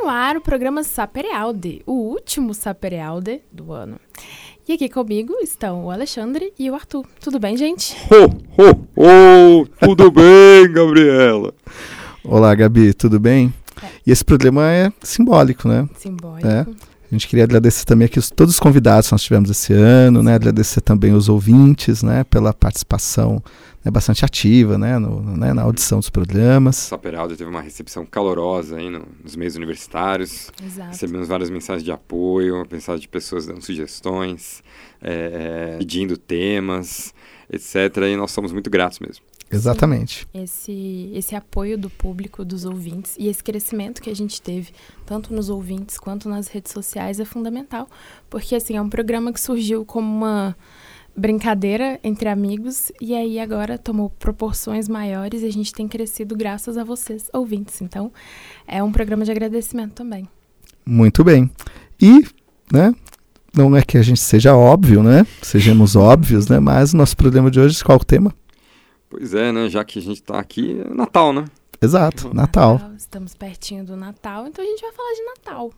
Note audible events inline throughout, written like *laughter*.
no ar o programa Saperealde, o último Saperealde do ano. E aqui comigo estão o Alexandre e o Arthur. Tudo bem, gente? Ho, ho, ho! Tudo bem, Gabriela? Olá, Gabi, tudo bem? É. E esse programa é simbólico, né? Simbólico. É. A gente queria agradecer também aqui os, todos os convidados que nós tivemos esse ano, né? Agradecer também os ouvintes, né? Pela participação né, bastante ativa, né? No, né, na audição dos programas. Saperaldo teve uma recepção calorosa aí no, nos meios universitários. Exato. Recebemos várias mensagens de apoio, mensagens de pessoas dando sugestões, é, pedindo temas, etc. E nós somos muito gratos mesmo. Exatamente. Sim, esse, esse apoio do público, dos ouvintes e esse crescimento que a gente teve, tanto nos ouvintes quanto nas redes sociais, é fundamental. Porque, assim, é um programa que surgiu como uma brincadeira entre amigos e aí agora tomou proporções maiores e a gente tem crescido graças a vocês, ouvintes. Então, é um programa de agradecimento também. Muito bem. E, né, não é que a gente seja óbvio, né? Sejamos óbvios, né? Mas o nosso programa de hoje, qual é o tema? Pois é, né? Já que a gente está aqui, é Natal, né? Exato, Natal. Natal. Estamos pertinho do Natal, então a gente vai falar de Natal.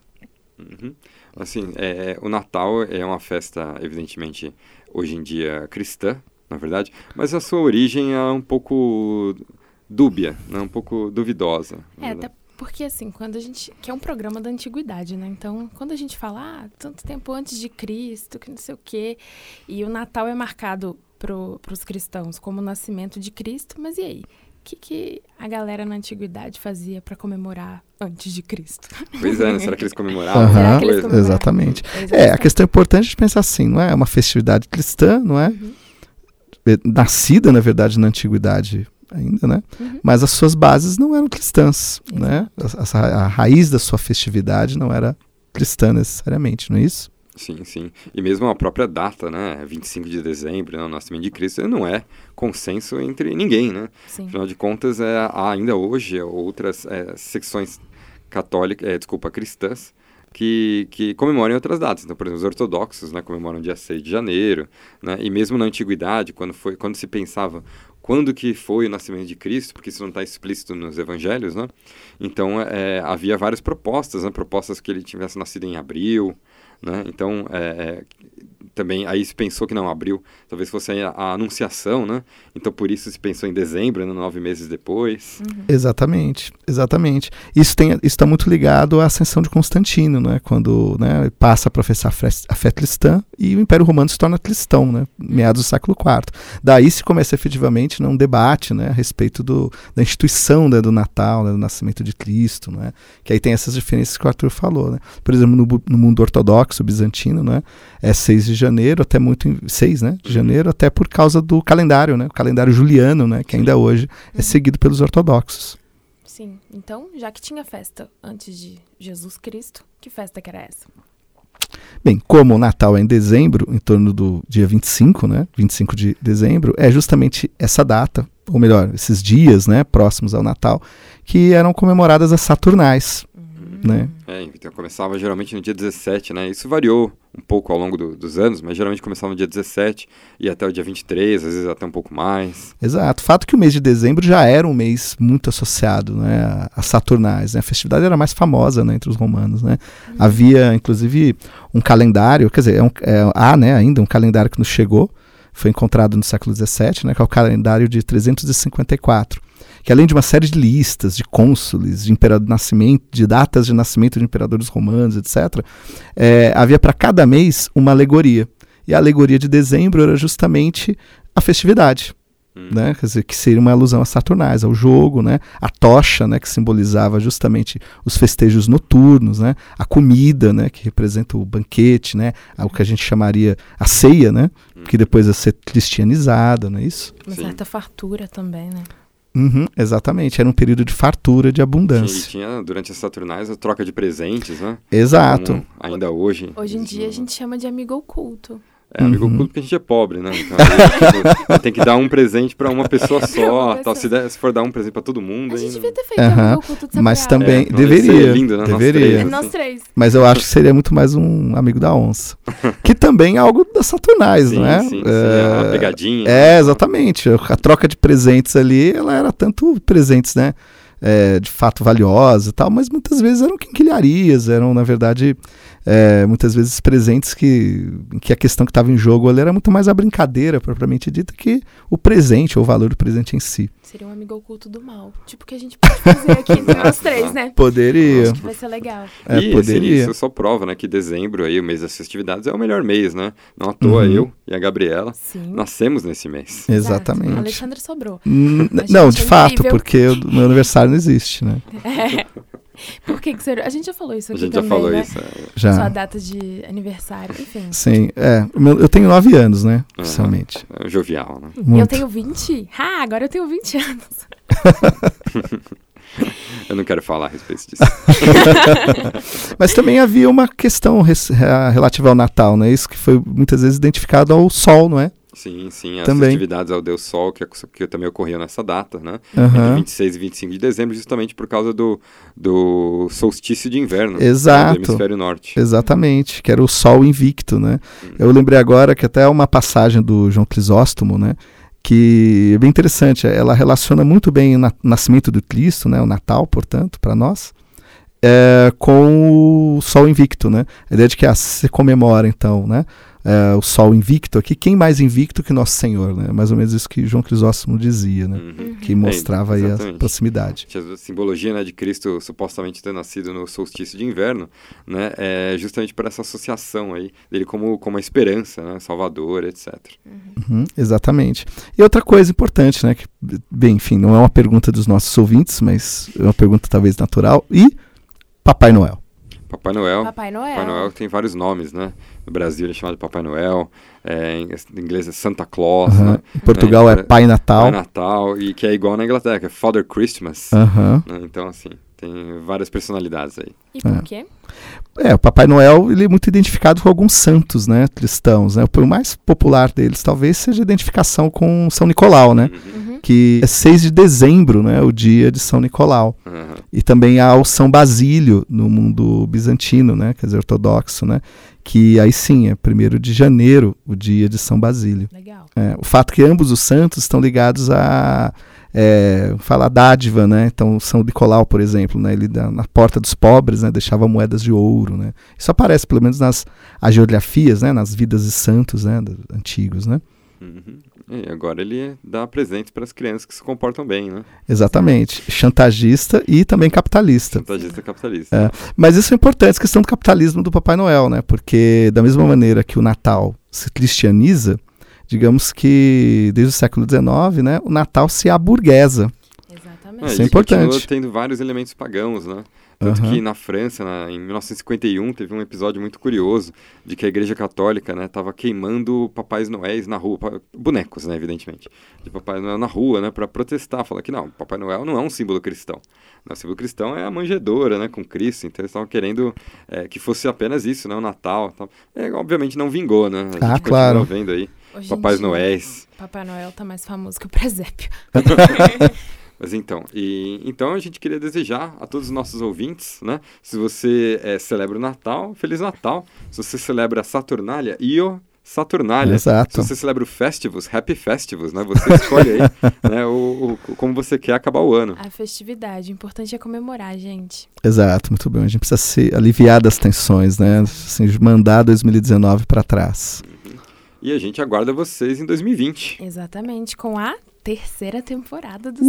Uhum. Assim, é, o Natal é uma festa, evidentemente, hoje em dia cristã, na verdade, mas a sua origem é um pouco dúbia, né? um pouco duvidosa. É, até porque assim, quando a gente. que é um programa da antiguidade, né? Então, quando a gente fala, ah, tanto tempo antes de Cristo, que não sei o quê, e o Natal é marcado para os cristãos como o nascimento de Cristo, mas e aí? O que, que a galera na antiguidade fazia para comemorar antes de Cristo? Pois é, né? será que eles *laughs* comemoravam? Uhum, que eles comemoravam? Exatamente. exatamente. É, a questão importante de pensar assim, não é? é uma festividade cristã, não é? Uhum. é nascida, na verdade, na antiguidade ainda, né? Uhum. Mas as suas bases não eram cristãs, né? A, a, a, raiz da sua festividade não era cristã necessariamente, não é isso? Sim, sim. E mesmo a própria data, né, 25 de dezembro, né, o nascimento de Cristo, não é consenso entre ninguém, né? Sim. Afinal de contas, é, há ainda hoje outras é, secções católicas, é, desculpa, cristãs, que, que comemoram outras datas. Então, por exemplo, os ortodoxos né, comemoram dia 6 de janeiro, né, e mesmo na antiguidade, quando, foi, quando se pensava quando que foi o nascimento de Cristo, porque isso não está explícito nos evangelhos, né? Então, é, havia várias propostas, né, propostas que ele tivesse nascido em abril, né? Então, é, é, também aí se pensou que não, abril talvez fosse a, a, anunciação, né? Então por isso se pensou em dezembro, né? nove meses depois. Uhum. Exatamente, exatamente. Isso está muito ligado à ascensão de Constantino, né? Quando né, passa a professar a fé cristã e o Império Romano se torna cristão, né? Meados do século IV. Daí se começa efetivamente né, um debate né, a respeito do, da instituição né, do Natal, né, do nascimento de Cristo, né? Que aí tem essas diferenças que o Arthur falou, né? Por exemplo, no, no mundo ortodoxo bizantino, né? É 6 de janeiro, até muito. 6, né? De uhum. janeiro, até por causa do calendário, né? O calendário juliano, né? Que ainda hoje é uhum. seguido pelos ortodoxos. Sim. Então, já que tinha festa antes de Jesus Cristo, que festa que era essa? Bem, como o Natal é em dezembro, em torno do dia 25, né? 25 de dezembro, é justamente essa data, ou melhor, esses dias, né, próximos ao Natal, que eram comemoradas as Saturnais, né? É, então começava geralmente no dia 17, né? Isso variou um pouco ao longo do, dos anos, mas geralmente começava no dia 17 e até o dia 23, às vezes até um pouco mais. Exato. Fato que o mês de dezembro já era um mês muito associado né, a Saturnais. Né? A festividade era mais famosa né, entre os romanos. Né? Uhum. Havia, inclusive, um calendário, quer dizer, é um, é, há né, ainda um calendário que nos chegou, foi encontrado no século XVII, né, que é o calendário de 354 que além de uma série de listas de cônsules, de, imperador, nascimento, de datas de nascimento de imperadores romanos, etc., é, havia para cada mês uma alegoria. E a alegoria de dezembro era justamente a festividade. Hum. Né? Quer dizer, que seria uma alusão a Saturnais, ao jogo, né? a tocha, né? que simbolizava justamente os festejos noturnos, né? a comida, né? que representa o banquete, né? o que a gente chamaria a ceia, né? Hum. que depois ia ser cristianizada, não é isso? Uma certa fartura também, né? Uhum, exatamente, era um período de fartura, de abundância. E tinha, durante as Saturnais, a troca de presentes, né? Exato. Como ainda hoje. Hoje em dia a gente chama de amigo oculto. É, amigo uhum. porque a gente é pobre, né? Então, tipo, tem que dar um presente para uma pessoa *laughs* só. Tal. Se, der, se, for dar um presente para todo mundo. A gente ainda... devia ter feito uhum. amigo oculto de Mas também é, deveria. Lindo, né? deveria. Nós três, assim. três. Mas eu acho que seria muito mais um amigo da onça. *laughs* que também é algo das Saturnais, sim, não é? Sim, sim, é uma pegadinha. É, exatamente. A troca de presentes ali, ela era tanto presentes, né? É, de fato valiosa e tal, mas muitas vezes eram quinquilharias, eram, na verdade, é, muitas vezes presentes que, que a questão que estava em jogo ali era muito mais a brincadeira, propriamente dita, que o presente, ou o valor do presente em si. Seria um amigo oculto do mal. Tipo que a gente pode fazer aqui *laughs* entre nós três, né? Poderia. Acho que vai ser legal. É, e poderia. Assim, isso só prova, né, que dezembro aí, o mês das festividades, é o melhor mês, né? Não à toa Uhum. eu e a Gabriela Sim. nascemos nesse mês. Exato. Exatamente. Alexandre sobrou. N- Não, de é fato, incrível. porque o meu aniversário não existe, né? É. Por que que você... A gente já falou isso A aqui gente já também, falou né? isso. é. Já. Sua data de aniversário, enfim. Sim, é. Eu tenho nove anos, né? Aham. Oficialmente. É jovial, né? E eu Muito. tenho 20? Ah, agora eu tenho 20 anos. *laughs* Eu não quero falar a respeito disso. *laughs* Mas também havia uma questão res- relativa ao Natal, né? Isso que foi muitas vezes identificado ao sol, não é? Sim, sim. As Também. festividades ao Deus Sol, que, que também ocorriam nessa data, né? Aham. Entre 26 e 25 de dezembro, justamente por causa do, do solstício de inverno. né, Exato. Do hemisfério norte. Exatamente, que era o sol invicto, né? Hum. Eu lembrei agora que até uma passagem do João Crisóstomo, né? Que é bem interessante, ela relaciona muito bem o na- nascimento do Cristo, né? O Natal, portanto, para nós, é, com o sol invicto, né? A ideia de que ah, se comemora, então, né? É, o sol invicto aqui, quem mais invicto que Nosso Senhor, né? Mais ou menos isso que João Crisóstomo dizia, né? Uhum. Que mostrava aí a proximidade. A simbologia né, de Cristo supostamente ter nascido no solstício de inverno, né, é justamente por essa associação aí dele como, como a esperança, né, Salvador, etc. Uhum, exatamente. E outra coisa importante, né? Que, bem, enfim, não é uma pergunta dos nossos ouvintes, mas é uma pergunta talvez natural. E Papai Noel. Papai Noel. Papai Noel. Papai Noel tem vários nomes, né? No Brasil ele é chamado de Papai Noel, é, em inglês é Santa Claus, né? Em Portugal é, É, Pai Natal. Pai Natal, e que é igual na Inglaterra, que é Father Christmas. Né? Então, assim, tem várias personalidades aí. E por É. quê? É, o Papai Noel ele é muito identificado com alguns santos, né? Cristãos, né? O mais popular deles talvez seja a identificação com São Nicolau, né? Uhum. Uhum. Que é 6 de dezembro, né? O dia de São Nicolau. Aham. E também há o São Basílio no mundo bizantino, né? Quer dizer, ortodoxo, né? Que aí sim, é 1 de janeiro, o dia de São Basílio. Legal. É, o fato que ambos os santos estão ligados a é, falar dádiva, né? Então São Nicolau, por exemplo, né? Ele na porta dos pobres, né? Deixava moedas de ouro, né? Isso aparece pelo menos nas agiografias, né? Nas vidas de santos, né? antigos, né? Uhum. E agora ele dá presentes para as crianças que se comportam bem, né? Exatamente. Chantagista e também capitalista. Chantagista capitalista. É. Mas isso é importante, essa questão do capitalismo do Papai Noel, né? Porque da mesma maneira que o Natal se cristianiza, digamos que desde o século XIX, né? O Natal se aburguesa. Exatamente. Ah, Isso é e importante. tendo vários elementos pagãos, né? Tanto Aham. que na França, na- em 1951, teve um episódio muito curioso de que a Igreja Católica, né, tava queimando papais noéis na rua, pa- bonecos, né, evidentemente, de Papai Noel na rua, né, para protestar, falar que não, Papai Noel não é um símbolo cristão. Né, O símbolo cristão é a manjedoura, né, com Cristo, então eles estavam querendo é, que fosse apenas isso, né, o Natal. Tal. É, obviamente não vingou, né? A gente Ah, continua claro. vendo aí Hoje Papais Noéis. Papai Noel tá mais famoso que o presépio. *laughs* *laughs* Mas então, e, então a gente queria desejar a todos os nossos ouvintes, né? Se você eh, celebra o Natal, Feliz Natal. Se você celebra a Saturnália, Io Saturnália. Exato. Se você celebra o Festivus, Happy Festivus, né? Você escolhe aí *laughs* né, o, o- como você quer acabar o ano. A festividade. O importante é comemorar, gente. Exato, muito bem. A gente precisa se aliviar das tensões, né? Assim, mandar 2019 para trás. E a gente aguarda vocês em 2020. Exatamente. Com a terceira temporada do.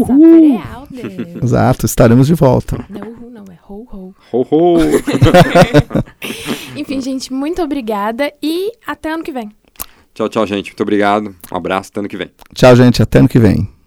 Deus. Exato, estaremos de volta. Não, não, é ho, ho. Ho, ho! *laughs* Enfim, gente, muito obrigada e até ano que vem. tchau, tchau, gente. Muito obrigado. Um abraço. Até ano que vem. Tchau, gente. Até ano que vem.